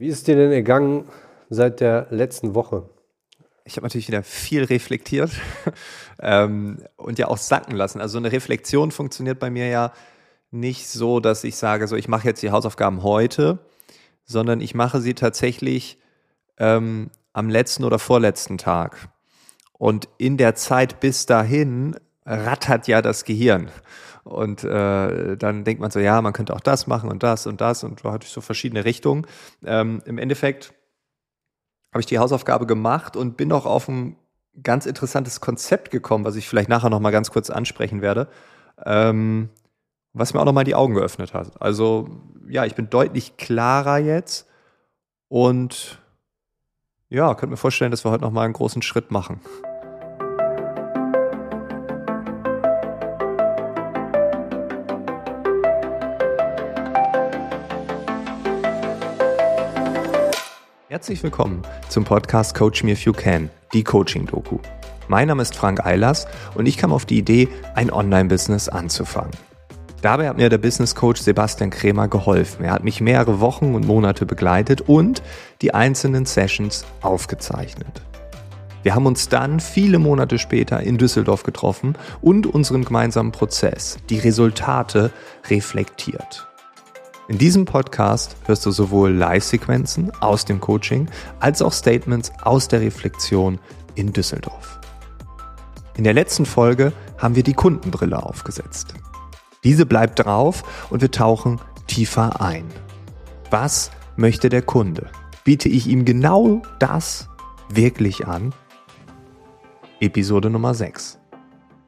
Wie ist dir denn ergangen seit der letzten Woche? Ich habe natürlich wieder viel reflektiert ähm, und ja auch sacken lassen. Also eine Reflexion funktioniert bei mir ja nicht so, dass ich sage, so ich mache jetzt die Hausaufgaben heute, sondern ich mache sie tatsächlich ähm, am letzten oder vorletzten Tag. Und in der Zeit bis dahin rattert ja das Gehirn. Und äh, dann denkt man so, ja, man könnte auch das machen und das und das und da hatte ich so verschiedene Richtungen. Ähm, Im Endeffekt habe ich die Hausaufgabe gemacht und bin auch auf ein ganz interessantes Konzept gekommen, was ich vielleicht nachher noch mal ganz kurz ansprechen werde, ähm, was mir auch noch mal die Augen geöffnet hat. Also ja, ich bin deutlich klarer jetzt und ja, könnte mir vorstellen, dass wir heute noch mal einen großen Schritt machen. Herzlich willkommen zum Podcast Coach Me If You Can, die Coaching-Doku. Mein Name ist Frank Eilers und ich kam auf die Idee, ein Online-Business anzufangen. Dabei hat mir der Business Coach Sebastian Krämer geholfen. Er hat mich mehrere Wochen und Monate begleitet und die einzelnen Sessions aufgezeichnet. Wir haben uns dann viele Monate später in Düsseldorf getroffen und unseren gemeinsamen Prozess, die Resultate reflektiert. In diesem Podcast hörst du sowohl Live-Sequenzen aus dem Coaching als auch Statements aus der Reflexion in Düsseldorf. In der letzten Folge haben wir die Kundenbrille aufgesetzt. Diese bleibt drauf und wir tauchen tiefer ein. Was möchte der Kunde? Biete ich ihm genau das wirklich an? Episode Nummer 6.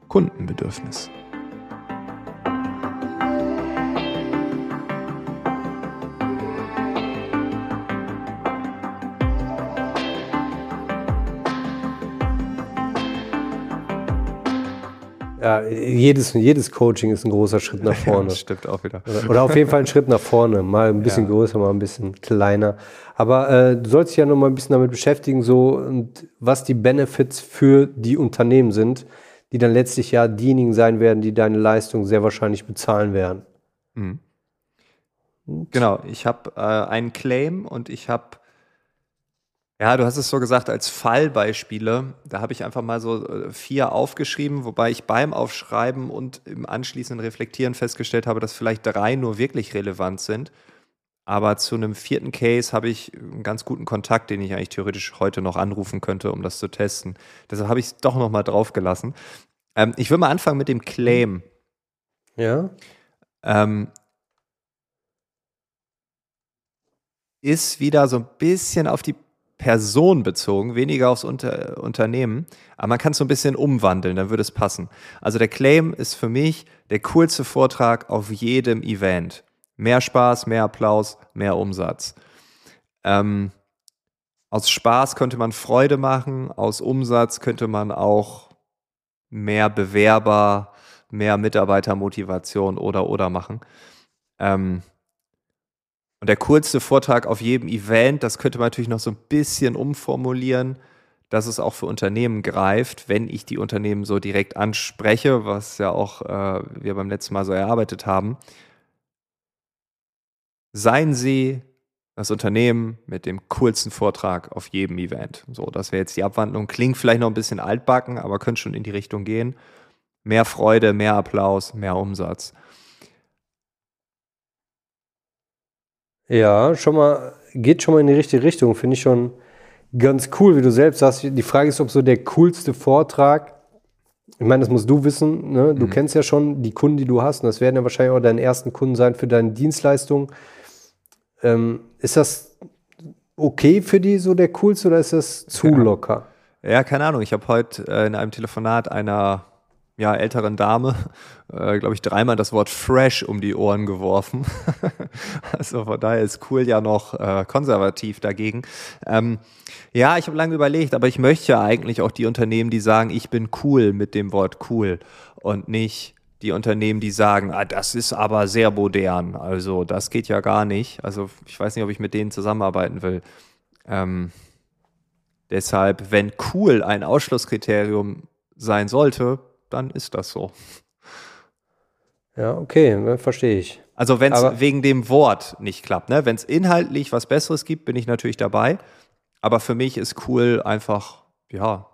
Kundenbedürfnis. Ja, jedes, jedes Coaching ist ein großer Schritt nach vorne. Ja, stimmt auch wieder. Oder, oder, auf jeden Fall ein Schritt nach vorne. Mal ein bisschen ja. größer, mal ein bisschen kleiner. Aber äh, du sollst dich ja noch mal ein bisschen damit beschäftigen, so und was die Benefits für die Unternehmen sind, die dann letztlich ja diejenigen sein werden, die deine Leistung sehr wahrscheinlich bezahlen werden. Mhm. Genau, ich habe äh, einen Claim und ich habe ja, du hast es so gesagt als Fallbeispiele. Da habe ich einfach mal so äh, vier aufgeschrieben, wobei ich beim Aufschreiben und im anschließenden Reflektieren festgestellt habe, dass vielleicht drei nur wirklich relevant sind. Aber zu einem vierten Case habe ich einen ganz guten Kontakt, den ich eigentlich theoretisch heute noch anrufen könnte, um das zu testen. Deshalb habe ich es doch nochmal draufgelassen. Ähm, ich will mal anfangen mit dem Claim. Ja. Ähm, ist wieder so ein bisschen auf die Person bezogen, weniger aufs Unter Unternehmen. Aber man kann es so ein bisschen umwandeln, dann würde es passen. Also der Claim ist für mich der coolste Vortrag auf jedem Event. Mehr Spaß, mehr Applaus, mehr Umsatz. Ähm, aus Spaß könnte man Freude machen, aus Umsatz könnte man auch mehr Bewerber, mehr Mitarbeitermotivation oder oder machen. Ähm, und der coolste Vortrag auf jedem Event, das könnte man natürlich noch so ein bisschen umformulieren, dass es auch für Unternehmen greift, wenn ich die Unternehmen so direkt anspreche, was ja auch äh, wir beim letzten Mal so erarbeitet haben. Seien Sie das Unternehmen mit dem coolsten Vortrag auf jedem Event. So, das wäre jetzt die Abwandlung. Klingt vielleicht noch ein bisschen altbacken, aber könnte schon in die Richtung gehen. Mehr Freude, mehr Applaus, mehr Umsatz. Ja, schon mal, geht schon mal in die richtige Richtung. Finde ich schon ganz cool, wie du selbst sagst. Die Frage ist, ob so der coolste Vortrag, ich meine, das musst du wissen, ne? du mhm. kennst ja schon die Kunden, die du hast, und das werden ja wahrscheinlich auch deine ersten Kunden sein für deine Dienstleistung. Ähm, ist das okay für die so der coolste oder ist das zu ja. locker? Ja, keine Ahnung. Ich habe heute äh, in einem Telefonat einer ja, älteren Dame, äh, glaube ich, dreimal das Wort fresh um die Ohren geworfen. also von daher ist cool ja noch äh, konservativ dagegen. Ähm, ja, ich habe lange überlegt, aber ich möchte ja eigentlich auch die Unternehmen, die sagen, ich bin cool mit dem Wort cool und nicht die Unternehmen, die sagen, ah, das ist aber sehr modern. Also das geht ja gar nicht. Also ich weiß nicht, ob ich mit denen zusammenarbeiten will. Ähm, deshalb, wenn cool ein Ausschlusskriterium sein sollte, dann ist das so. Ja, okay, ne, verstehe ich. Also wenn es wegen dem Wort nicht klappt, ne? Wenn es inhaltlich was Besseres gibt, bin ich natürlich dabei. Aber für mich ist cool einfach, ja,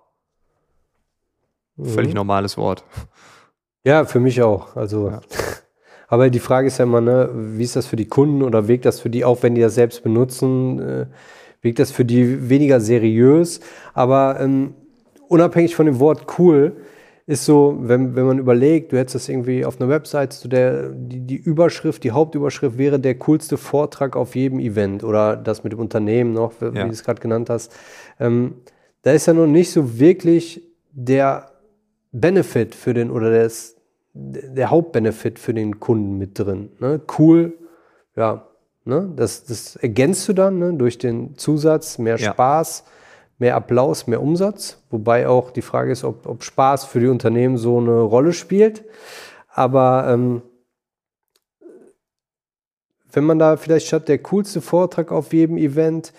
völlig mhm. normales Wort. Ja, für mich auch. Also, ja. aber die Frage ist ja immer, ne, wie ist das für die Kunden oder wirkt das für die, auch wenn die das selbst benutzen, äh, wirkt das für die weniger seriös? Aber ähm, unabhängig von dem Wort cool, ist so, wenn, wenn man überlegt, du hättest das irgendwie auf einer Website, so der, die, die Überschrift, die Hauptüberschrift wäre der coolste Vortrag auf jedem Event oder das mit dem Unternehmen noch, wie ja. du es gerade genannt hast. Ähm, da ist ja noch nicht so wirklich der Benefit für den oder das, der Hauptbenefit für den Kunden mit drin. Ne? Cool, ja, ne? das, das ergänzt du dann ne? durch den Zusatz, mehr ja. Spaß mehr Applaus, mehr Umsatz. Wobei auch die Frage ist, ob, ob Spaß für die Unternehmen so eine Rolle spielt. Aber ähm, wenn man da vielleicht statt der coolste Vortrag auf jedem Event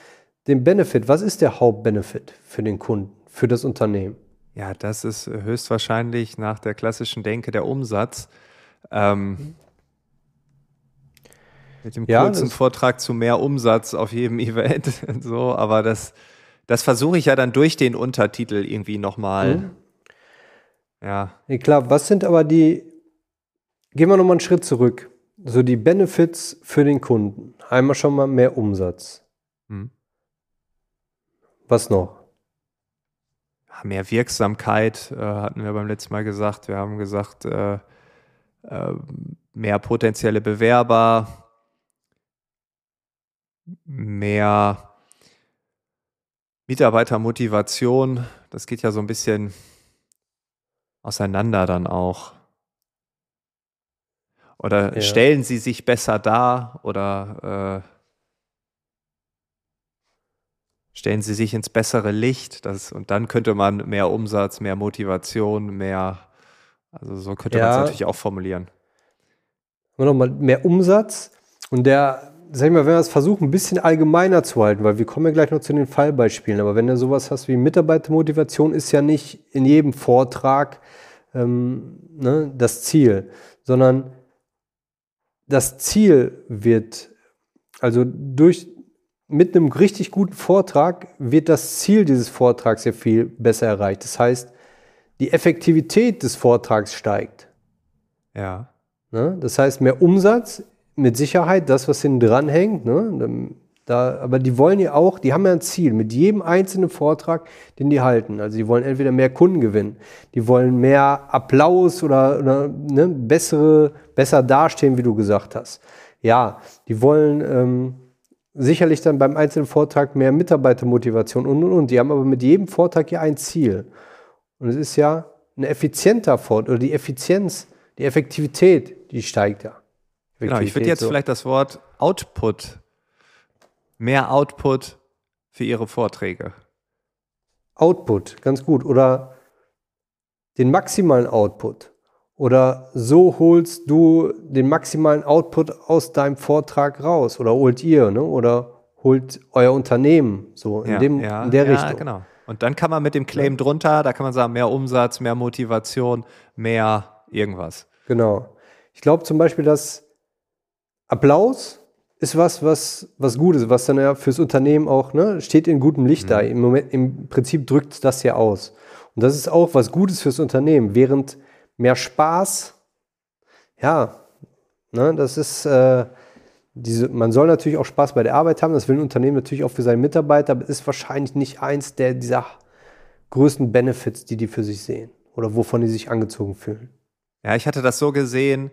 den Benefit, was ist der Hauptbenefit für den Kunden, für das Unternehmen? Ja, das ist höchstwahrscheinlich nach der klassischen Denke der Umsatz. Ähm, mit dem ja, kurzen Vortrag zu mehr Umsatz auf jedem Event. so, aber das, das versuche ich ja dann durch den Untertitel irgendwie nochmal. Mhm. Ja. ja. Klar, was sind aber die, gehen wir nochmal einen Schritt zurück. So die Benefits für den Kunden. Einmal schon mal mehr Umsatz. Mhm. Was noch? mehr Wirksamkeit äh, hatten wir beim letzten Mal gesagt. Wir haben gesagt, äh, äh, mehr potenzielle Bewerber, mehr Mitarbeitermotivation, das geht ja so ein bisschen auseinander dann auch. Oder ja. stellen sie sich besser dar oder äh, stellen sie sich ins bessere Licht. Das, und dann könnte man mehr Umsatz, mehr Motivation, mehr, also so könnte ja. man es natürlich auch formulieren. Nochmal mehr Umsatz und der sag ich mal, wenn wir es versuchen, ein bisschen allgemeiner zu halten, weil wir kommen ja gleich noch zu den Fallbeispielen, aber wenn du sowas hast wie Mitarbeitermotivation, ist ja nicht in jedem Vortrag ähm, ne, das Ziel, sondern das Ziel wird, also durch, mit einem richtig guten Vortrag wird das Ziel dieses Vortrags ja viel besser erreicht. Das heißt, die Effektivität des Vortrags steigt. Ja. Ne? Das heißt, mehr Umsatz mit Sicherheit das, was hinten dran hängt. Ne? Da, aber die wollen ja auch, die haben ja ein Ziel mit jedem einzelnen Vortrag, den die halten. Also die wollen entweder mehr Kunden gewinnen, die wollen mehr Applaus oder, oder ne, bessere, besser dastehen, wie du gesagt hast. Ja, die wollen ähm, sicherlich dann beim einzelnen Vortrag mehr Mitarbeitermotivation und und und. Die haben aber mit jedem Vortrag ja ein Ziel. Und es ist ja ein effizienter Vortrag oder die Effizienz, die Effektivität, die steigt ja. Genau, ich würde jetzt so. vielleicht das Wort Output, mehr Output für Ihre Vorträge. Output, ganz gut. Oder den maximalen Output. Oder so holst du den maximalen Output aus deinem Vortrag raus. Oder holt ihr, ne? Oder holt euer Unternehmen so in, ja, dem, ja, in der ja, Richtung. genau. Und dann kann man mit dem Claim drunter, da kann man sagen, mehr Umsatz, mehr Motivation, mehr irgendwas. Genau. Ich glaube zum Beispiel, dass Applaus ist was, was, was Gutes, was dann ja fürs Unternehmen auch, ne, steht in gutem Licht mhm. da. Im, Moment, Im Prinzip drückt das ja aus. Und das ist auch was Gutes fürs Unternehmen, während mehr Spaß, ja, ne, das ist, äh, diese, man soll natürlich auch Spaß bei der Arbeit haben, das will ein Unternehmen natürlich auch für seine Mitarbeiter, aber ist wahrscheinlich nicht eins der dieser größten Benefits, die die für sich sehen oder wovon die sich angezogen fühlen. Ja, ich hatte das so gesehen,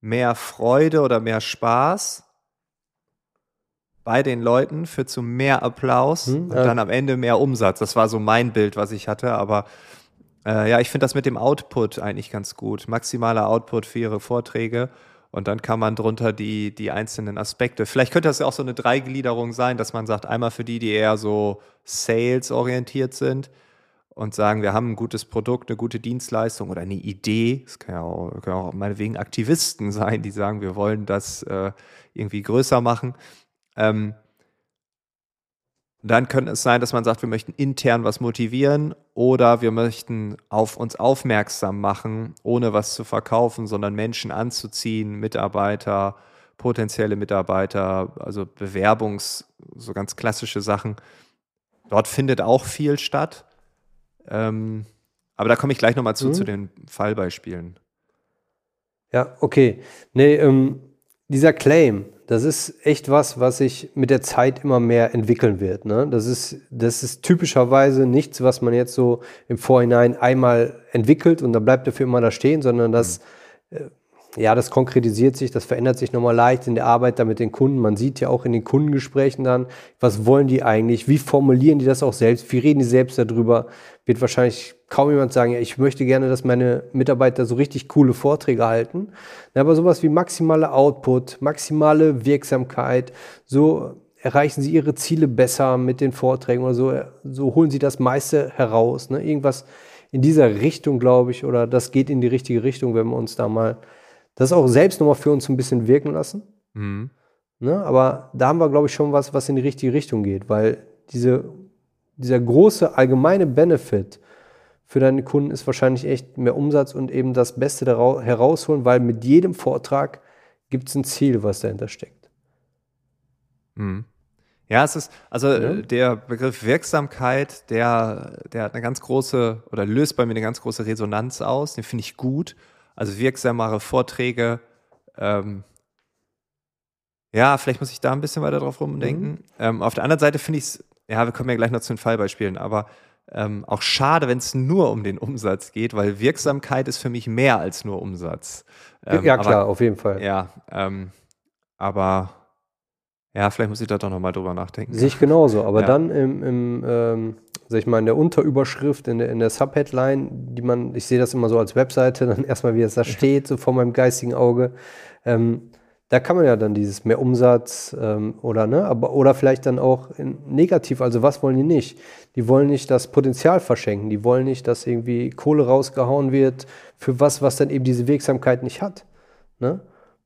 mehr Freude oder mehr Spaß bei den Leuten führt zu mehr Applaus hm, und dann am Ende mehr Umsatz. Das war so mein Bild, was ich hatte. Aber äh, ja, ich finde das mit dem Output eigentlich ganz gut. Maximaler Output für ihre Vorträge. Und dann kann man drunter die, die einzelnen Aspekte. Vielleicht könnte das ja auch so eine Dreigliederung sein, dass man sagt, einmal für die, die eher so sales-orientiert sind, und sagen, wir haben ein gutes Produkt, eine gute Dienstleistung oder eine Idee. Es kann ja auch, kann auch meinetwegen Aktivisten sein, die sagen, wir wollen das äh, irgendwie größer machen. Ähm, Dann könnte es sein, dass man sagt, wir möchten intern was motivieren oder wir möchten auf uns aufmerksam machen, ohne was zu verkaufen, sondern Menschen anzuziehen, Mitarbeiter, potenzielle Mitarbeiter, also Bewerbungs, so ganz klassische Sachen. Dort findet auch viel statt. Ähm, aber da komme ich gleich nochmal zu, mhm. zu den Fallbeispielen. Ja, okay. Nee, ähm, dieser Claim, das ist echt was, was sich mit der Zeit immer mehr entwickeln wird. Ne? Das, ist, das ist typischerweise nichts, was man jetzt so im Vorhinein einmal entwickelt und dann bleibt er für immer da stehen, sondern das mhm. Ja, das konkretisiert sich, das verändert sich nochmal leicht in der Arbeit da mit den Kunden. Man sieht ja auch in den Kundengesprächen dann, was wollen die eigentlich, wie formulieren die das auch selbst, wie reden die selbst darüber. Wird wahrscheinlich kaum jemand sagen, ja, ich möchte gerne, dass meine Mitarbeiter so richtig coole Vorträge halten. Aber sowas wie maximale Output, maximale Wirksamkeit, so erreichen sie ihre Ziele besser mit den Vorträgen oder so, so holen sie das meiste heraus. Ne? Irgendwas in dieser Richtung, glaube ich, oder das geht in die richtige Richtung, wenn wir uns da mal das auch selbst nochmal für uns ein bisschen wirken lassen. Mhm. Ne? Aber da haben wir, glaube ich, schon was, was in die richtige Richtung geht, weil diese, dieser große allgemeine Benefit für deine Kunden ist wahrscheinlich echt mehr Umsatz und eben das Beste daraus, herausholen, weil mit jedem Vortrag gibt es ein Ziel, was dahinter steckt. Mhm. Ja, es ist, also ja. der Begriff Wirksamkeit, der, der hat eine ganz große oder löst bei mir eine ganz große Resonanz aus. Den finde ich gut also wirksamere Vorträge. Ähm, ja, vielleicht muss ich da ein bisschen weiter drauf rumdenken. Mhm. Ähm, auf der anderen Seite finde ich es, ja, wir kommen ja gleich noch zu den Fallbeispielen, aber ähm, auch schade, wenn es nur um den Umsatz geht, weil Wirksamkeit ist für mich mehr als nur Umsatz. Ähm, ja, klar, aber, auf jeden Fall. Ja, ähm, aber ja, vielleicht muss ich da doch nochmal drüber nachdenken. Sehe ich genauso, aber ja. dann im, im ähm, sag ich mal, in der Unterüberschrift, in der, in der Subheadline, die man, ich sehe das immer so als Webseite, dann erstmal, wie es da steht, so vor meinem geistigen Auge. Ähm, da kann man ja dann dieses mehr Umsatz ähm, oder ne, aber oder vielleicht dann auch negativ. Also was wollen die nicht? Die wollen nicht das Potenzial verschenken. Die wollen nicht, dass irgendwie Kohle rausgehauen wird für was, was dann eben diese Wirksamkeit nicht hat. Ne?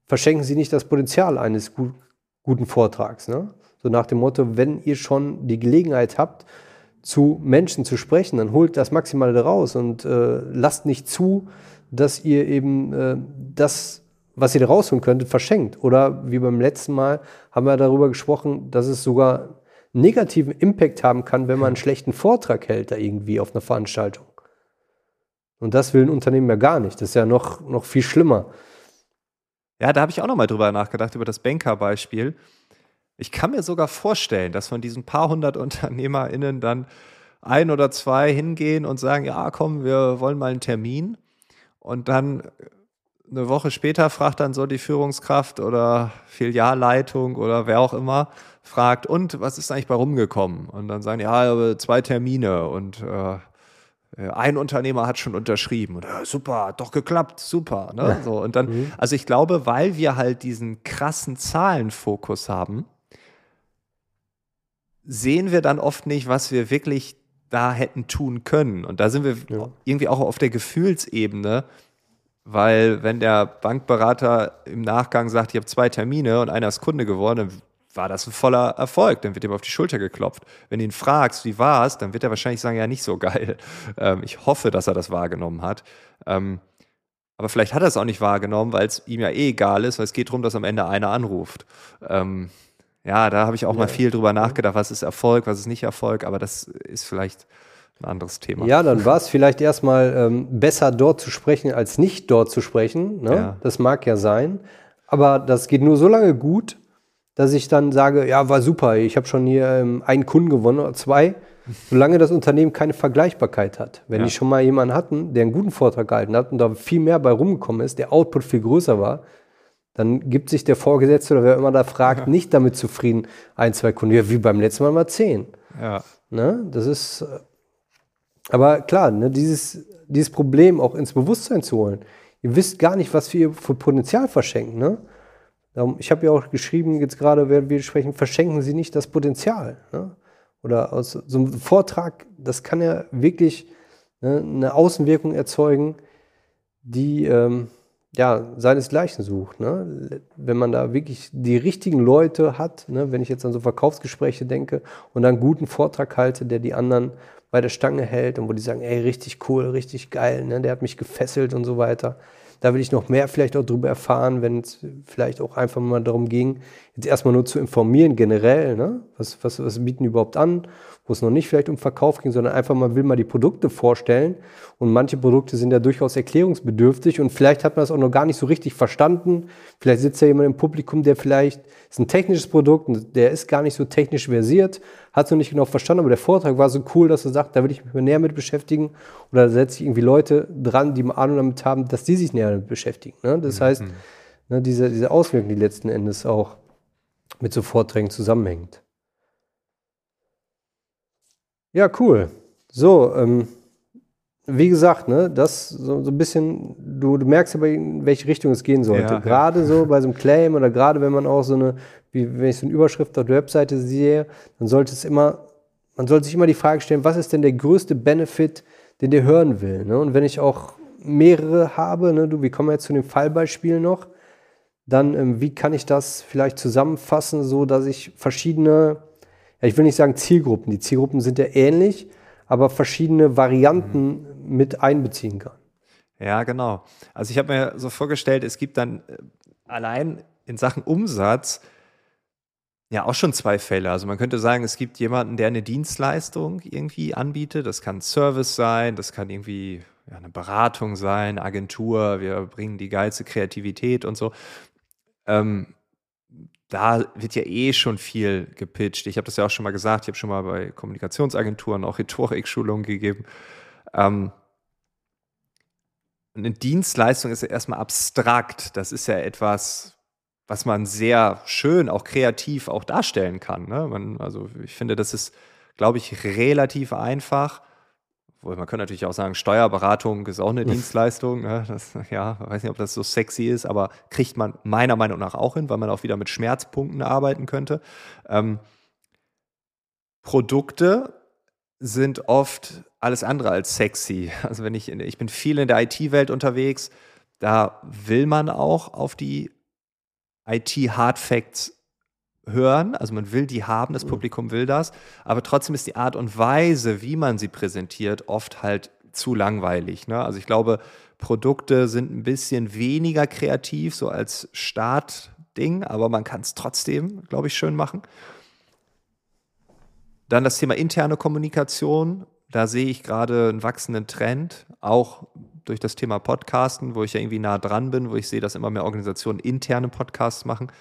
Verschenken Sie nicht das Potenzial eines gut, guten Vortrags. Ne? So nach dem Motto, wenn ihr schon die Gelegenheit habt, zu Menschen zu sprechen, dann holt das Maximale daraus und äh, lasst nicht zu, dass ihr eben äh, das, was ihr da rausholen könntet, verschenkt. Oder wie beim letzten Mal haben wir darüber gesprochen, dass es sogar negativen Impact haben kann, wenn man einen schlechten Vortrag hält da irgendwie auf einer Veranstaltung. Und das will ein Unternehmen ja gar nicht. Das ist ja noch, noch viel schlimmer. Ja, da habe ich auch noch mal drüber nachgedacht, über das Banker-Beispiel. Ich kann mir sogar vorstellen, dass von diesen paar hundert UnternehmerInnen dann ein oder zwei hingehen und sagen, ja, komm, wir wollen mal einen Termin. Und dann eine Woche später fragt dann so die Führungskraft oder Filialleitung oder wer auch immer, fragt, und was ist eigentlich bei rumgekommen? Und dann sagen, ja, zwei Termine und äh, ein Unternehmer hat schon unterschrieben. Und, ja, super, hat doch geklappt, super. Ne? So, und dann, mhm. also ich glaube, weil wir halt diesen krassen Zahlenfokus haben, sehen wir dann oft nicht, was wir wirklich da hätten tun können. Und da sind wir ja. irgendwie auch auf der Gefühlsebene, weil wenn der Bankberater im Nachgang sagt, ich habe zwei Termine und einer ist Kunde geworden, dann war das ein voller Erfolg, dann wird ihm auf die Schulter geklopft. Wenn du ihn fragst, wie war es, dann wird er wahrscheinlich sagen, ja, nicht so geil. Ähm, ich hoffe, dass er das wahrgenommen hat. Ähm, aber vielleicht hat er es auch nicht wahrgenommen, weil es ihm ja eh egal ist, weil es geht darum, dass am Ende einer anruft. Ähm, ja, da habe ich auch ja. mal viel drüber nachgedacht, was ist Erfolg, was ist nicht Erfolg, aber das ist vielleicht ein anderes Thema. Ja, dann war es vielleicht erstmal ähm, besser dort zu sprechen, als nicht dort zu sprechen. Ne? Ja. Das mag ja sein. Aber das geht nur so lange gut, dass ich dann sage, ja, war super, ich habe schon hier ähm, einen Kunden gewonnen oder zwei, solange das Unternehmen keine Vergleichbarkeit hat. Wenn ja. die schon mal jemanden hatten, der einen guten Vortrag gehalten hat und da viel mehr bei rumgekommen ist, der Output viel größer war, dann gibt sich der Vorgesetzte oder wer immer da fragt, ja. nicht damit zufrieden, ein, zwei Kunden, ja, wie beim letzten Mal mal zehn. Ja. Ne? Das ist, äh, aber klar, ne, dieses, dieses Problem auch ins Bewusstsein zu holen. Ihr wisst gar nicht, was wir für Potenzial verschenken. Ne? Ich habe ja auch geschrieben, jetzt gerade, während wir sprechen, verschenken Sie nicht das Potenzial. Ne? Oder aus so einem Vortrag, das kann ja wirklich ne, eine Außenwirkung erzeugen, die, ähm, ja, seinesgleichen sucht. Ne? Wenn man da wirklich die richtigen Leute hat, ne? wenn ich jetzt an so Verkaufsgespräche denke und dann einen guten Vortrag halte, der die anderen bei der Stange hält und wo die sagen, ey, richtig cool, richtig geil, ne? der hat mich gefesselt und so weiter. Da will ich noch mehr vielleicht auch drüber erfahren, wenn es vielleicht auch einfach mal darum ging, jetzt erstmal nur zu informieren generell, ne? was, was, was bieten die überhaupt an, wo es noch nicht vielleicht um Verkauf ging, sondern einfach mal will mal die Produkte vorstellen. Und manche Produkte sind ja durchaus erklärungsbedürftig und vielleicht hat man das auch noch gar nicht so richtig verstanden. Vielleicht sitzt ja jemand im Publikum, der vielleicht, ist ein technisches Produkt und der ist gar nicht so technisch versiert, hat es noch nicht genau verstanden, aber der Vortrag war so cool, dass er sagt, da will ich mich näher mit beschäftigen. Oder da setze ich irgendwie Leute dran, die mal Ahnung damit haben, dass die sich näher damit beschäftigen. Ne? Das mhm. heißt, ne, diese, diese Auswirkung, die letzten Endes auch mit so Vorträgen zusammenhängt. Ja, cool. So, ähm, wie gesagt, ne, das so, so ein bisschen, du, du merkst aber, in welche Richtung es gehen sollte. Ja, gerade ja. so bei so einem Claim oder gerade wenn man auch so eine, wie wenn ich so eine Überschrift auf der Webseite sehe, dann sollte es immer, man sollte sich immer die Frage stellen, was ist denn der größte Benefit, den der hören will? Ne? Und wenn ich auch mehrere habe, ne, du, wir kommen jetzt zu dem Fallbeispiel noch, dann ähm, wie kann ich das vielleicht zusammenfassen, so dass ich verschiedene ja, ich will nicht sagen Zielgruppen, die Zielgruppen sind ja ähnlich, aber verschiedene Varianten mhm. mit einbeziehen kann. Ja, genau. Also ich habe mir so vorgestellt, es gibt dann äh, allein in Sachen Umsatz ja auch schon zwei Fälle. Also man könnte sagen, es gibt jemanden, der eine Dienstleistung irgendwie anbietet. Das kann Service sein, das kann irgendwie ja, eine Beratung sein, Agentur, wir bringen die geilste Kreativität und so. Ähm, da wird ja eh schon viel gepitcht. Ich habe das ja auch schon mal gesagt, ich habe schon mal bei Kommunikationsagenturen auch Rhetorik-Schulungen gegeben. Ähm, eine Dienstleistung ist ja erstmal abstrakt. Das ist ja etwas, was man sehr schön, auch kreativ auch darstellen kann. Ne? Man, also ich finde, das ist, glaube ich, relativ einfach man könnte natürlich auch sagen, Steuerberatung ist auch eine Dienstleistung. Ne? Das, ja, weiß nicht, ob das so sexy ist, aber kriegt man meiner Meinung nach auch hin, weil man auch wieder mit Schmerzpunkten arbeiten könnte. Ähm, Produkte sind oft alles andere als sexy. Also wenn ich, ich bin viel in der IT-Welt unterwegs, da will man auch auf die IT-Hard Facts hören, also man will die haben, das mhm. Publikum will das, aber trotzdem ist die Art und Weise, wie man sie präsentiert, oft halt zu langweilig. Ne? Also ich glaube, Produkte sind ein bisschen weniger kreativ, so als Startding, aber man kann es trotzdem, glaube ich, schön machen. Dann das Thema interne Kommunikation. Da sehe ich gerade einen wachsenden Trend, auch durch das Thema Podcasten, wo ich ja irgendwie nah dran bin, wo ich sehe, dass immer mehr Organisationen interne Podcasts machen.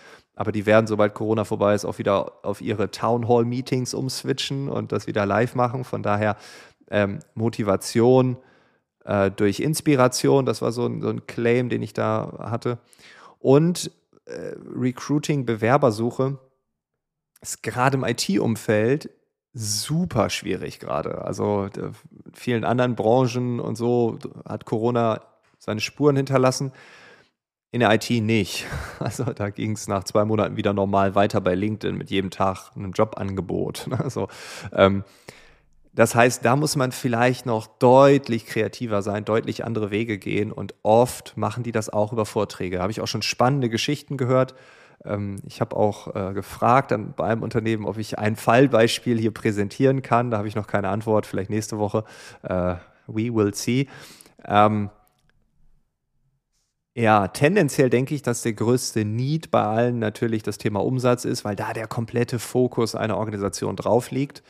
Aber die werden, sobald Corona vorbei ist, auch wieder auf ihre Town Hall Meetings umswitchen und das wieder live machen. Von daher ähm, Motivation äh, durch Inspiration, das war so ein, so ein, Claim, den ich da hatte. Und äh, Recruiting, Bewerbersuche ist gerade im IT-Umfeld super schwierig gerade. Also in vielen anderen Branchen und so hat Corona seine Spuren hinterlassen. In der IT nicht. Also da ging es nach zwei Monaten wieder normal weiter bei LinkedIn mit jedem Tag einem Jobangebot. Also, ähm, das heißt, da muss man vielleicht noch deutlich kreativer sein, deutlich andere Wege gehen und oft machen die das auch über Vorträge. Da habe ich auch schon spannende Geschichten gehört. Ähm, ich habe auch äh, gefragt dann bei einem Unternehmen, ob ich ein Fallbeispiel hier präsentieren kann. Da habe ich noch keine Antwort, vielleicht nächste Woche. Äh, we will see. Ähm, ja, tendenziell denke ich, dass der größte Need bei allen natürlich das Thema Umsatz ist, weil da der komplette Fokus einer Organisation drauf liegt.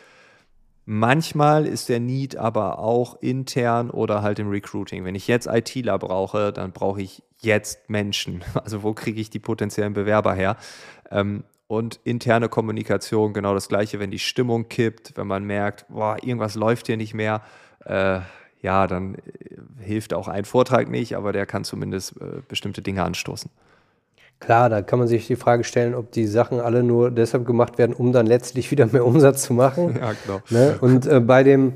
Manchmal ist der Need aber auch intern oder halt im Recruiting. Wenn ich jetzt ITler brauche, dann brauche ich jetzt Menschen. Also wo kriege ich die potenziellen Bewerber her? Ähm, und interne Kommunikation genau das gleiche, wenn die Stimmung kippt, wenn man merkt, boah, irgendwas läuft hier nicht mehr. Äh, ja, dann hilft auch ein Vortrag nicht, aber der kann zumindest äh, bestimmte Dinge anstoßen. Klar, da kann man sich die Frage stellen, ob die Sachen alle nur deshalb gemacht werden, um dann letztlich wieder mehr Umsatz zu machen. Ja, genau. Ne? Und äh, bei dem,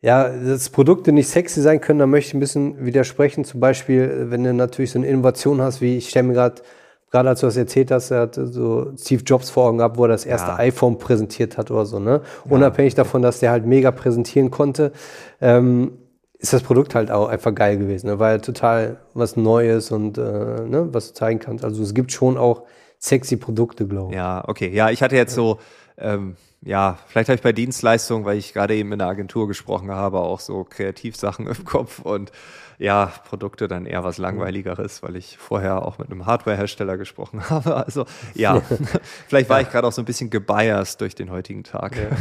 ja, dass Produkte nicht sexy sein können, da möchte ich ein bisschen widersprechen. Zum Beispiel, wenn du natürlich so eine Innovation hast, wie ich stelle mir gerade gerade als du das erzählt hast, er hat so Steve Jobs vor Augen gehabt, wo er das erste ja. iPhone präsentiert hat oder so, ne? Ja. Unabhängig davon, dass der halt mega präsentieren konnte. Ähm, ist das Produkt halt auch einfach geil gewesen. Ne? War ja total was Neues und äh, ne, was du zeigen kannst. Also es gibt schon auch sexy Produkte, glaube ich. Ja, okay. Ja, ich hatte jetzt so, ähm, ja, vielleicht habe ich bei Dienstleistungen, weil ich gerade eben in der Agentur gesprochen habe, auch so Kreativsachen im Kopf und ja, Produkte dann eher was Langweiligeres, weil ich vorher auch mit einem Hardwarehersteller gesprochen habe. Also ja, vielleicht war ich gerade auch so ein bisschen gebiased durch den heutigen Tag. Ja.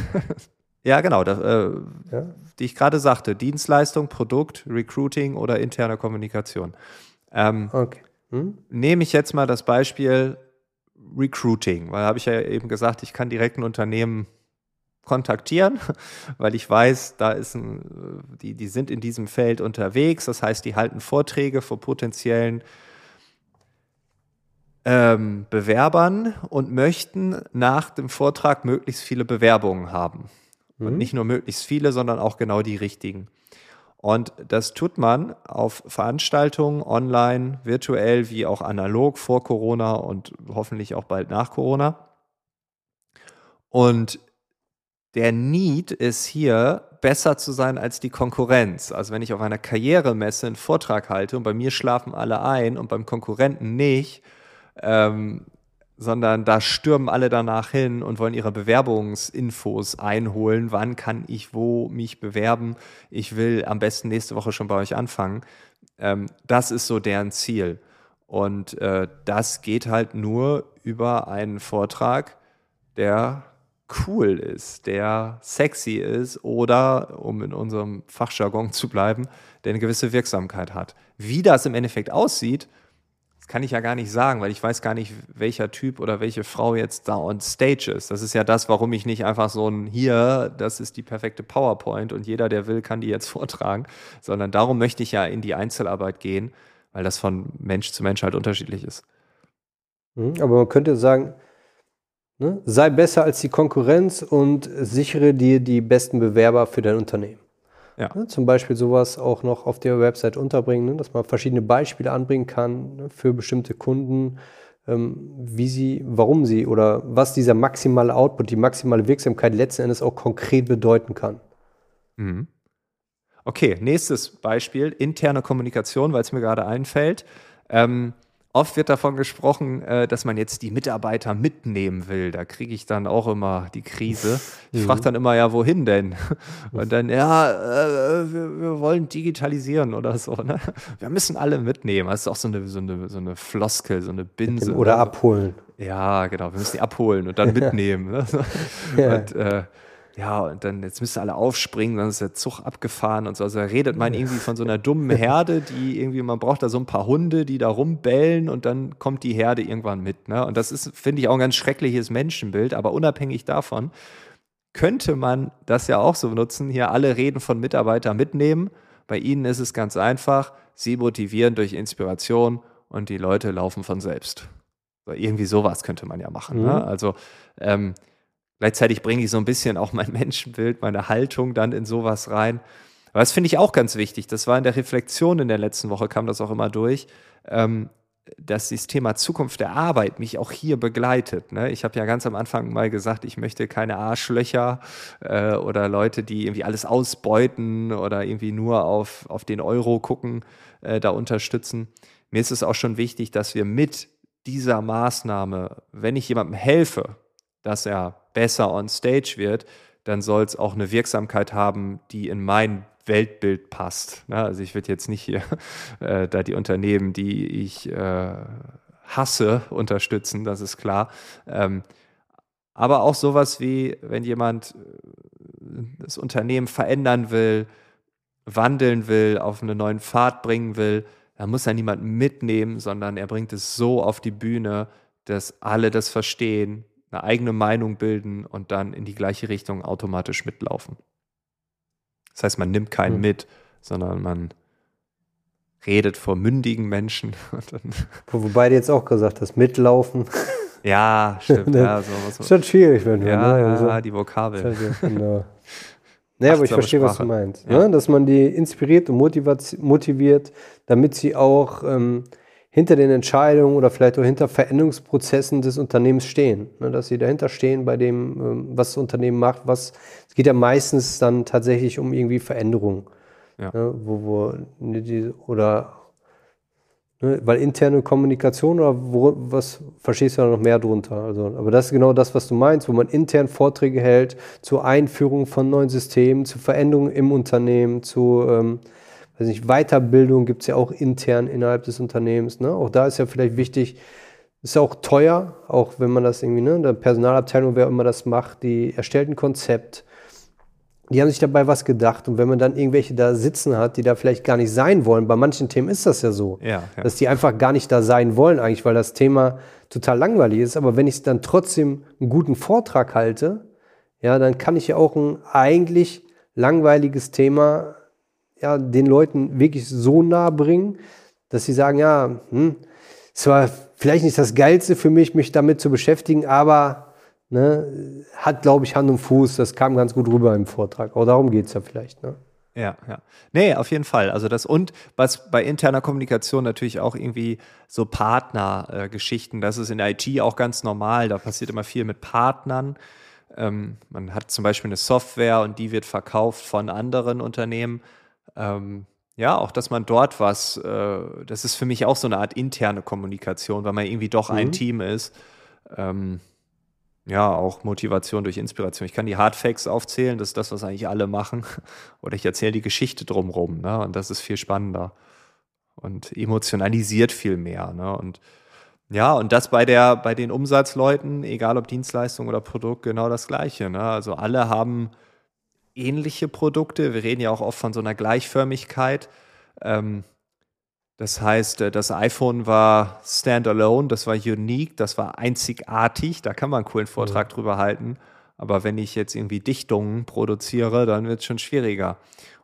Ja, genau. Das, äh, ja. Die ich gerade sagte, Dienstleistung, Produkt, Recruiting oder interne Kommunikation. Ähm, okay. Hm? Nehme ich jetzt mal das Beispiel Recruiting, weil habe ich ja eben gesagt, ich kann direkt ein Unternehmen kontaktieren, weil ich weiß, da ist ein, die, die sind in diesem Feld unterwegs. Das heißt, die halten Vorträge vor potenziellen ähm, Bewerbern und möchten nach dem Vortrag möglichst viele Bewerbungen haben. Mhm. Und nicht nur möglichst viele, sondern auch genau die richtigen. Und das tut man auf Veranstaltungen online, virtuell wie auch analog vor Corona und hoffentlich auch bald nach Corona. Und der Need ist hier, besser zu sein als die Konkurrenz. Also wenn ich auf einer Karrieremesse einen Vortrag halte und bei mir schlafen alle ein und beim Konkurrenten nicht, ähm, sondern da stürmen alle danach hin und wollen ihre Bewerbungsinfos einholen. Wann kann ich wo mich bewerben? Ich will am besten nächste Woche schon bei euch anfangen. Ähm, das ist so deren Ziel. Und äh, das geht halt nur über einen Vortrag, der cool ist, der sexy ist oder, um in unserem Fachjargon zu bleiben, der eine gewisse Wirksamkeit hat. Wie das im Endeffekt aussieht, kann ich ja gar nicht sagen, weil ich weiß gar nicht, welcher Typ oder welche Frau jetzt da on stage ist. Das ist ja das, warum ich nicht einfach so ein hier, das ist die perfekte PowerPoint und jeder, der will, kann die jetzt vortragen, sondern darum möchte ich ja in die Einzelarbeit gehen, weil das von Mensch zu Mensch halt unterschiedlich ist. Mhm, aber man könnte sagen, ne, sei besser als die Konkurrenz und sichere dir die besten Bewerber für dein Unternehmen. Ja. Ne, zum Beispiel sowas auch noch auf der Website unterbringen, ne, dass man verschiedene Beispiele anbringen kann ne, für bestimmte Kunden, ähm, wie sie, warum sie oder was dieser maximale Output, die maximale Wirksamkeit letzten Endes auch konkret bedeuten kann. Mhm. Okay, nächstes Beispiel, interne Kommunikation, weil es mir gerade einfällt. Ähm, Oft wird davon gesprochen, äh, dass man jetzt die Mitarbeiter mitnehmen will. Da kriege ich dann auch immer die Krise. Ich frage dann immer, ja, wohin denn? Und dann, ja, äh, wir, wir, wollen digitalisieren oder so. Ne? Wir müssen alle mitnehmen. Das ist auch so eine, so eine, so eine Floskel, so eine Binse. Oder ne? abholen. Ja, genau. Wir müssen die abholen und dann mitnehmen. Ne? Ja. Und äh, ja, und dann jetzt müsst ihr alle aufspringen, dann ist der Zug abgefahren und so. Also da redet man irgendwie von so einer dummen Herde, die irgendwie, man braucht da so ein paar Hunde, die da rumbellen und dann kommt die Herde irgendwann mit. Ne? Und das ist, finde ich, auch ein ganz schreckliches Menschenbild, aber unabhängig davon könnte man das ja auch so nutzen, hier alle Reden von Mitarbeitern mitnehmen. Bei ihnen ist es ganz einfach, sie motivieren durch Inspiration und die Leute laufen von selbst. So, irgendwie sowas könnte man ja machen. Ne? Mhm. Ne? Also ähm, Gleichzeitig bringe ich so ein bisschen auch mein Menschenbild, meine Haltung dann in sowas rein. Aber das finde ich auch ganz wichtig. Das war in der Reflexion in der letzten Woche, kam das auch immer durch, ähm, dass das Thema Zukunft der Arbeit mich auch hier begleitet. Ne? Ich habe ja ganz am Anfang mal gesagt, ich möchte keine Arschlöcher äh, oder Leute, die irgendwie alles ausbeuten oder irgendwie nur auf, auf den Euro gucken, äh, da unterstützen. Mir ist es auch schon wichtig, dass wir mit dieser Maßnahme, wenn ich jemandem helfe, dass er besser on stage wird, dann soll es auch eine Wirksamkeit haben, die in mein Weltbild passt. Also ich würde jetzt nicht hier äh, da die Unternehmen, die ich äh, hasse, unterstützen, das ist klar. Ähm, aber auch sowas wie, wenn jemand äh, das Unternehmen verändern will, wandeln will, auf einen neuen Pfad bringen will, dann muss er niemanden mitnehmen, sondern er bringt es so auf die Bühne, dass alle das verstehen, eine eigene Meinung bilden und dann in die gleiche Richtung automatisch mitlaufen. Das heißt, man nimmt keinen mhm. mit, sondern man redet vor mündigen Menschen. Wobei du jetzt auch gesagt hast, mitlaufen. Ja, stimmt. ja, so, so. Ist schon schwierig, wenn du. Ja, ne? also, ja die Vokabel. Genau. Naja, aber ich verstehe, Sprache. was du meinst. Ja. Ne? Dass man die inspiriert und motiviert, damit sie auch ähm, hinter den Entscheidungen oder vielleicht auch hinter Veränderungsprozessen des Unternehmens stehen. Ne, dass sie dahinter stehen bei dem, ähm, was das Unternehmen macht. Was, es geht ja meistens dann tatsächlich um irgendwie Veränderungen. Ja. Ne, wo, wo, die, oder Ne, weil interne Kommunikation oder wo, was verstehst du da noch mehr drunter? Also, aber das ist genau das, was du meinst, wo man intern Vorträge hält zur Einführung von neuen Systemen, zu Veränderungen im Unternehmen, zu ähm, weiß nicht, Weiterbildung gibt es ja auch intern innerhalb des Unternehmens. Ne? Auch da ist ja vielleicht wichtig, ist auch teuer, auch wenn man das irgendwie, ne, der Personalabteilung, wer immer das macht, die erstellt ein Konzept, die haben sich dabei was gedacht. Und wenn man dann irgendwelche da sitzen hat, die da vielleicht gar nicht sein wollen, bei manchen Themen ist das ja so, ja, ja. dass die einfach gar nicht da sein wollen eigentlich, weil das Thema total langweilig ist. Aber wenn ich dann trotzdem einen guten Vortrag halte, ja, dann kann ich ja auch ein eigentlich langweiliges Thema ja, den Leuten wirklich so nah bringen, dass sie sagen, ja, hm, es war vielleicht nicht das Geilste für mich, mich damit zu beschäftigen, aber ne, hat, glaube ich, Hand und Fuß. Das kam ganz gut rüber im Vortrag. Aber darum geht es ja vielleicht. Ne? Ja, ja. Nee, auf jeden Fall. Also das und was bei interner Kommunikation natürlich auch irgendwie so Partnergeschichten, äh, das ist in IT auch ganz normal. Da passiert immer viel mit Partnern. Ähm, man hat zum Beispiel eine Software und die wird verkauft von anderen Unternehmen. Ähm, ja, auch dass man dort was, äh, das ist für mich auch so eine Art interne Kommunikation, weil man irgendwie doch mhm. ein Team ist. Ähm, ja, auch Motivation durch Inspiration. Ich kann die Hardfacts aufzählen, das ist das, was eigentlich alle machen. Oder ich erzähle die Geschichte drumherum, ne? Und das ist viel spannender und emotionalisiert viel mehr. Ne? Und ja, und das bei der, bei den Umsatzleuten, egal ob Dienstleistung oder Produkt, genau das Gleiche. Ne? Also alle haben ähnliche Produkte. Wir reden ja auch oft von so einer Gleichförmigkeit. Ähm, das heißt, äh, das iPhone war standalone, das war unique, das war einzigartig. Da kann man einen coolen Vortrag mhm. drüber halten. Aber wenn ich jetzt irgendwie Dichtungen produziere, dann wird es schon schwieriger.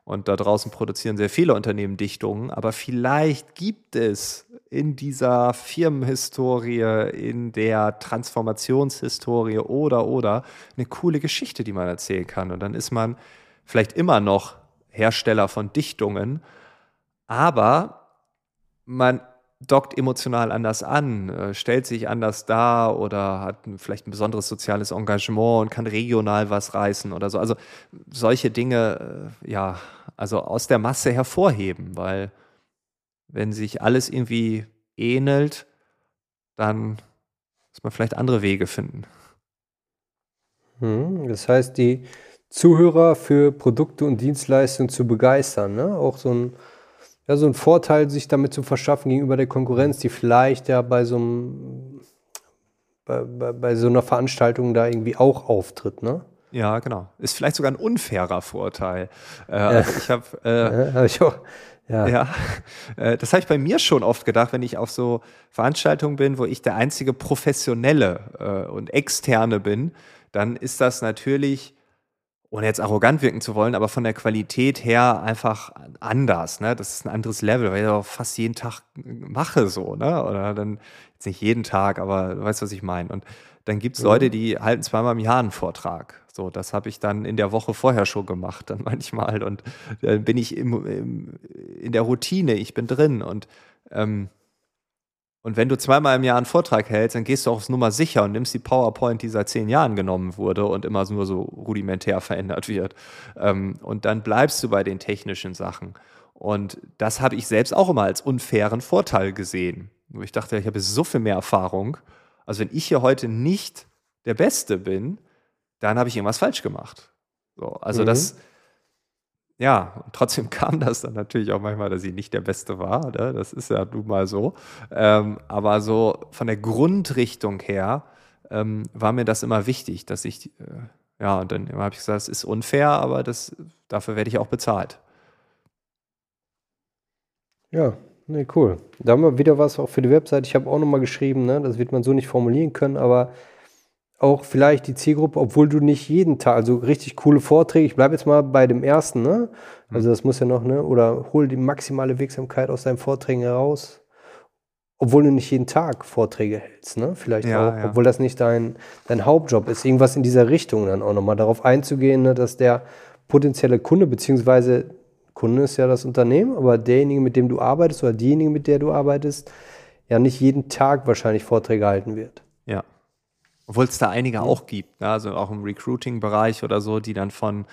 Und da draußen produzieren sehr viele Unternehmen Dichtungen. Aber vielleicht gibt es in dieser Firmenhistorie, in der Transformationshistorie oder, oder eine coole Geschichte, die man erzählen kann. Und dann ist man vielleicht immer noch Hersteller von Dichtungen. Aber man dockt emotional anders an, äh, stellt sich anders dar oder hat vielleicht ein besonderes soziales Engagement und kann regional was reißen oder so. Also solche Dinge, äh, ja, also aus der Masse hervorheben, weil wenn sich alles irgendwie ähnelt, dann muss man vielleicht andere Wege finden. Hm, das heißt, die Zuhörer für Produkte und Dienstleistungen zu begeistern, ne? auch so ein ja, so einen Vorteil sich damit zu verschaffen gegenüber der Konkurrenz, die vielleicht ja bei so einem bei, bei, bei so einer Veranstaltung da irgendwie auch auftritt, ne? Ja, genau. Ist vielleicht sogar ein unfairer Vorteil. Äh, ja. also ich habe äh, ja, hab ich auch. Ja, ja äh, das habe ich bei mir schon oft gedacht, wenn ich auf so Veranstaltungen bin, wo ich der einzige Professionelle äh, und Externe bin, dann ist das natürlich ohne jetzt arrogant wirken zu wollen, aber von der Qualität her einfach anders. Ne? Das ist ein anderes Level, weil ich das fast jeden Tag mache so, ne? Oder dann jetzt nicht jeden Tag, aber du weißt, was ich meine. Und dann gibt es ja. Leute, die halten zweimal im Jahr einen Vortrag. So, das habe ich dann in der Woche vorher schon gemacht, dann manchmal. Und dann bin ich im, im, in der Routine, ich bin drin. Und ähm, und wenn du zweimal im Jahr einen Vortrag hältst, dann gehst du aufs Nummer sicher und nimmst die PowerPoint, die seit zehn Jahren genommen wurde und immer nur so rudimentär verändert wird. Ähm, und dann bleibst du bei den technischen Sachen. Und das habe ich selbst auch immer als unfairen Vorteil gesehen. Ich dachte, ich habe so viel mehr Erfahrung. Also wenn ich hier heute nicht der Beste bin, dann habe ich irgendwas falsch gemacht. So, also mhm. das ja, und trotzdem kam das dann natürlich auch manchmal, dass ich nicht der Beste war. Ne? Das ist ja nun mal so. Ähm, aber so von der Grundrichtung her ähm, war mir das immer wichtig, dass ich, äh, ja, und dann habe ich gesagt, es ist unfair, aber das, dafür werde ich auch bezahlt. Ja, nee, cool. Da haben wir wieder was auch für die Website. Ich habe auch nochmal geschrieben, ne? das wird man so nicht formulieren können, aber auch vielleicht die Zielgruppe, obwohl du nicht jeden Tag, also richtig coole Vorträge, ich bleibe jetzt mal bei dem ersten, ne? Also das muss ja noch, ne? Oder hol die maximale Wirksamkeit aus deinen Vorträgen heraus, obwohl du nicht jeden Tag Vorträge hältst, ne? Vielleicht ja, auch, ja. obwohl das nicht dein, dein Hauptjob ist, irgendwas in dieser Richtung dann auch nochmal darauf einzugehen, ne? dass der potenzielle Kunde, beziehungsweise Kunde ist ja das Unternehmen, aber derjenige, mit dem du arbeitest oder diejenige, mit der du arbeitest, ja nicht jeden Tag wahrscheinlich Vorträge halten wird. Obwohl es da einige auch gibt, ne? also auch im Recruiting-Bereich oder so, die dann von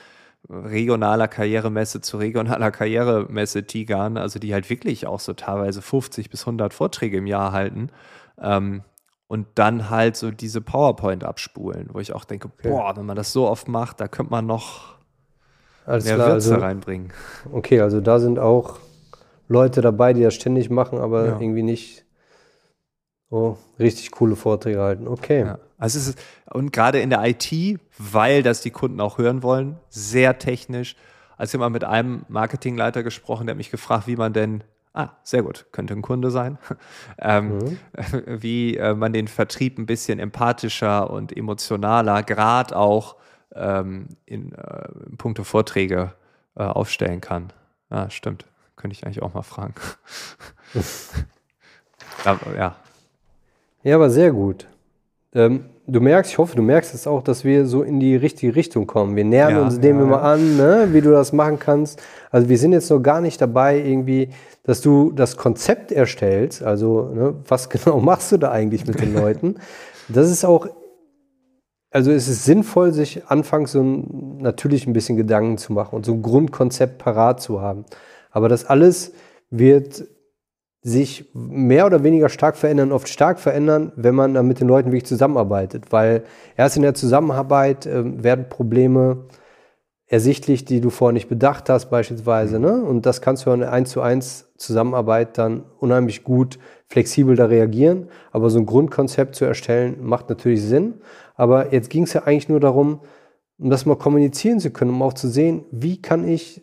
regionaler Karrieremesse zu regionaler Karrieremesse tigern, also die halt wirklich auch so teilweise 50 bis 100 Vorträge im Jahr halten. Ähm, und dann halt so diese PowerPoint abspulen, wo ich auch denke, okay. boah, wenn man das so oft macht, da könnte man noch Alles mehr klar, Würze also, reinbringen. Okay, also da sind auch Leute dabei, die das ständig machen, aber ja. irgendwie nicht so richtig coole Vorträge halten. Okay. Ja. Also es ist, und gerade in der IT, weil das die Kunden auch hören wollen, sehr technisch. Als ich mal mit einem Marketingleiter gesprochen, der hat mich gefragt, wie man denn Ah, sehr gut, könnte ein Kunde sein. ähm, mhm. Wie äh, man den Vertrieb ein bisschen empathischer und emotionaler, gerade auch ähm, in, äh, in puncto Vorträge äh, aufstellen kann. Ja, stimmt. Könnte ich eigentlich auch mal fragen. aber, ja. Ja, aber sehr gut. Ähm, du merkst, ich hoffe, du merkst es auch, dass wir so in die richtige Richtung kommen. Wir nähern ja, uns dem ja, immer ja. an, ne, wie du das machen kannst. Also wir sind jetzt noch gar nicht dabei, irgendwie, dass du das Konzept erstellst. Also ne, was genau machst du da eigentlich mit den Leuten? Das ist auch, also es ist sinnvoll, sich anfangs so ein, natürlich ein bisschen Gedanken zu machen und so ein Grundkonzept parat zu haben. Aber das alles wird sich mehr oder weniger stark verändern, oft stark verändern, wenn man dann mit den Leuten wirklich zusammenarbeitet. Weil erst in der Zusammenarbeit äh, werden Probleme ersichtlich, die du vorher nicht bedacht hast, beispielsweise. Ne? Und das kannst du in 1 zu 1 Zusammenarbeit dann unheimlich gut flexibel da reagieren. Aber so ein Grundkonzept zu erstellen, macht natürlich Sinn. Aber jetzt ging es ja eigentlich nur darum, um das mal kommunizieren zu können, um auch zu sehen, wie kann ich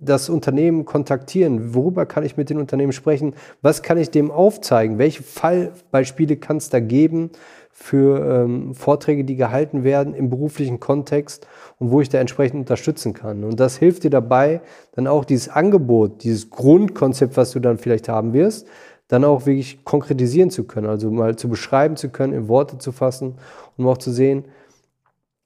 das Unternehmen kontaktieren? Worüber kann ich mit den Unternehmen sprechen? Was kann ich dem aufzeigen? Welche Fallbeispiele kann es da geben für ähm, Vorträge, die gehalten werden im beruflichen Kontext und wo ich da entsprechend unterstützen kann? Und das hilft dir dabei, dann auch dieses Angebot, dieses Grundkonzept, was du dann vielleicht haben wirst, dann auch wirklich konkretisieren zu können, also mal zu beschreiben zu können, in Worte zu fassen, um auch zu sehen,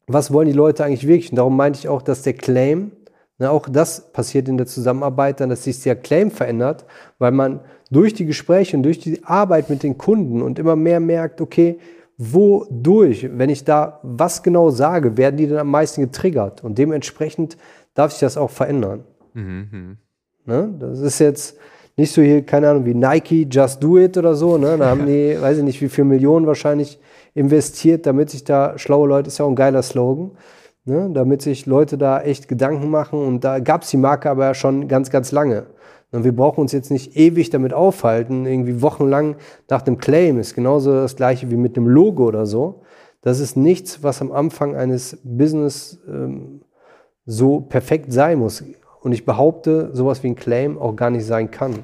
was wollen die Leute eigentlich wirklich? Und darum meinte ich auch, dass der Claim, na, auch das passiert in der Zusammenarbeit dann, dass sich der Claim verändert, weil man durch die Gespräche und durch die Arbeit mit den Kunden und immer mehr merkt, okay, wodurch, wenn ich da was genau sage, werden die dann am meisten getriggert und dementsprechend darf sich das auch verändern. Mhm. Ne? Das ist jetzt nicht so hier, keine Ahnung, wie Nike, Just Do It oder so. Ne? Da haben die, weiß ich nicht, wie viele Millionen wahrscheinlich investiert, damit sich da schlaue Leute, ist ja auch ein geiler Slogan, ne, damit sich Leute da echt Gedanken machen. Und da gab es die Marke aber schon ganz, ganz lange. Und wir brauchen uns jetzt nicht ewig damit aufhalten, irgendwie wochenlang nach dem Claim. Ist genauso das gleiche wie mit dem Logo oder so. Das ist nichts, was am Anfang eines Business ähm, so perfekt sein muss. Und ich behaupte, sowas wie ein Claim auch gar nicht sein kann.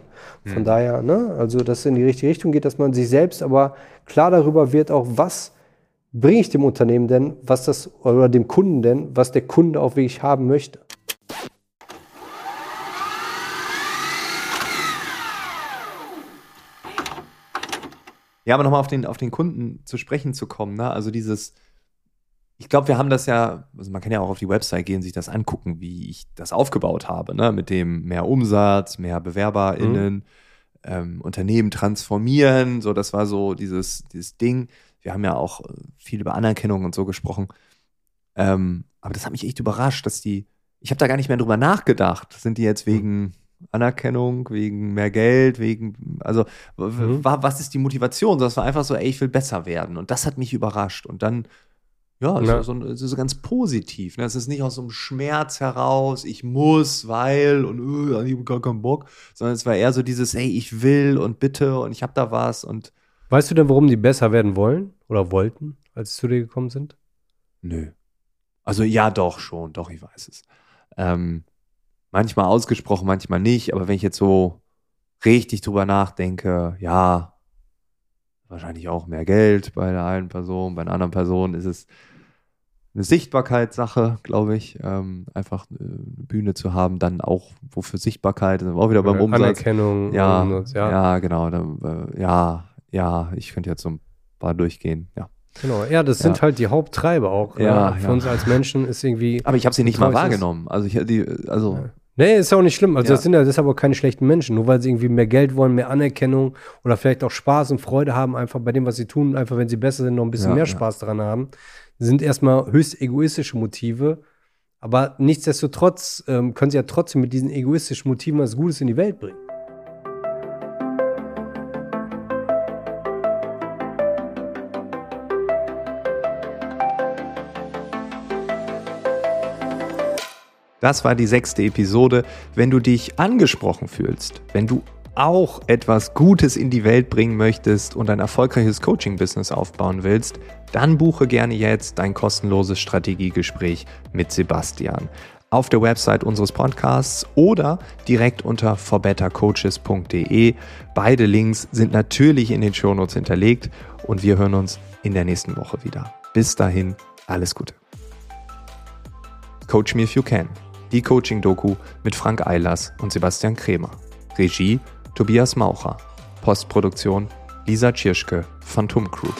Von hm. daher, ne, also dass es in die richtige Richtung geht, dass man sich selbst aber klar darüber wird, auch was bringe ich dem Unternehmen denn, was das, oder dem Kunden denn, was der Kunde auch wirklich haben möchte. Ja, aber nochmal auf den, auf den Kunden zu sprechen zu kommen, ne? Also dieses, ich glaube, wir haben das ja, also man kann ja auch auf die Website gehen, sich das angucken, wie ich das aufgebaut habe, ne? Mit dem mehr Umsatz, mehr BewerberInnen, mhm. ähm, Unternehmen transformieren, so, das war so dieses, dieses Ding wir haben ja auch äh, viel über Anerkennung und so gesprochen. Ähm, aber das hat mich echt überrascht, dass die, ich habe da gar nicht mehr drüber nachgedacht. Sind die jetzt wegen Anerkennung, wegen mehr Geld, wegen, also mhm. was ist die Motivation? Das war einfach so, ey, ich will besser werden. Und das hat mich überrascht. Und dann, ja, ja. So, so, so, ganz positiv. Ne? Es ist nicht aus so einem Schmerz heraus, ich muss, weil und äh, ich habe gar keinen Bock, sondern es war eher so dieses, ey, ich will und bitte und ich habe da was und Weißt du denn, warum die besser werden wollen oder wollten, als sie zu dir gekommen sind? Nö. Also ja, doch schon, doch, ich weiß es. Ähm, manchmal ausgesprochen, manchmal nicht, aber wenn ich jetzt so richtig drüber nachdenke, ja, wahrscheinlich auch mehr Geld bei der einen Person, bei einer anderen Person ist es eine Sichtbarkeitssache, glaube ich. Ähm, einfach eine Bühne zu haben, dann auch wofür Sichtbarkeit, wir auch wieder beim Umsatz. Anerkennung. Ja, Umsatz, ja. ja, genau. Dann, äh, ja, ja, ich könnte jetzt so ein paar durchgehen, ja. Genau, ja, das sind halt die Haupttreiber auch. Ne? Ja, Für ja. uns als Menschen ist irgendwie. Aber ich habe sie nicht mal wahrgenommen. Also ich die, also. Ja. Nee, ist ja auch nicht schlimm. Also ja. das sind ja deshalb auch keine schlechten Menschen. Nur weil sie irgendwie mehr Geld wollen, mehr Anerkennung oder vielleicht auch Spaß und Freude haben, einfach bei dem, was sie tun, einfach wenn sie besser sind, noch ein bisschen mehr Spaß daran haben, sind erstmal höchst egoistische Motive. Aber nichtsdestotrotz ähm, können sie ja trotzdem mit diesen egoistischen Motiven was Gutes in die Welt bringen. Das war die sechste Episode. Wenn du dich angesprochen fühlst, wenn du auch etwas Gutes in die Welt bringen möchtest und ein erfolgreiches Coaching-Business aufbauen willst, dann buche gerne jetzt dein kostenloses Strategiegespräch mit Sebastian auf der Website unseres Podcasts oder direkt unter forbettercoaches.de. Beide Links sind natürlich in den Shownotes hinterlegt und wir hören uns in der nächsten Woche wieder. Bis dahin, alles Gute. Coach Me If You Can, die Coaching-Doku mit Frank Eilers und Sebastian Kremer. Regie Tobias Maucher. Postproduktion Lisa Tschirschke, Phantom Crew.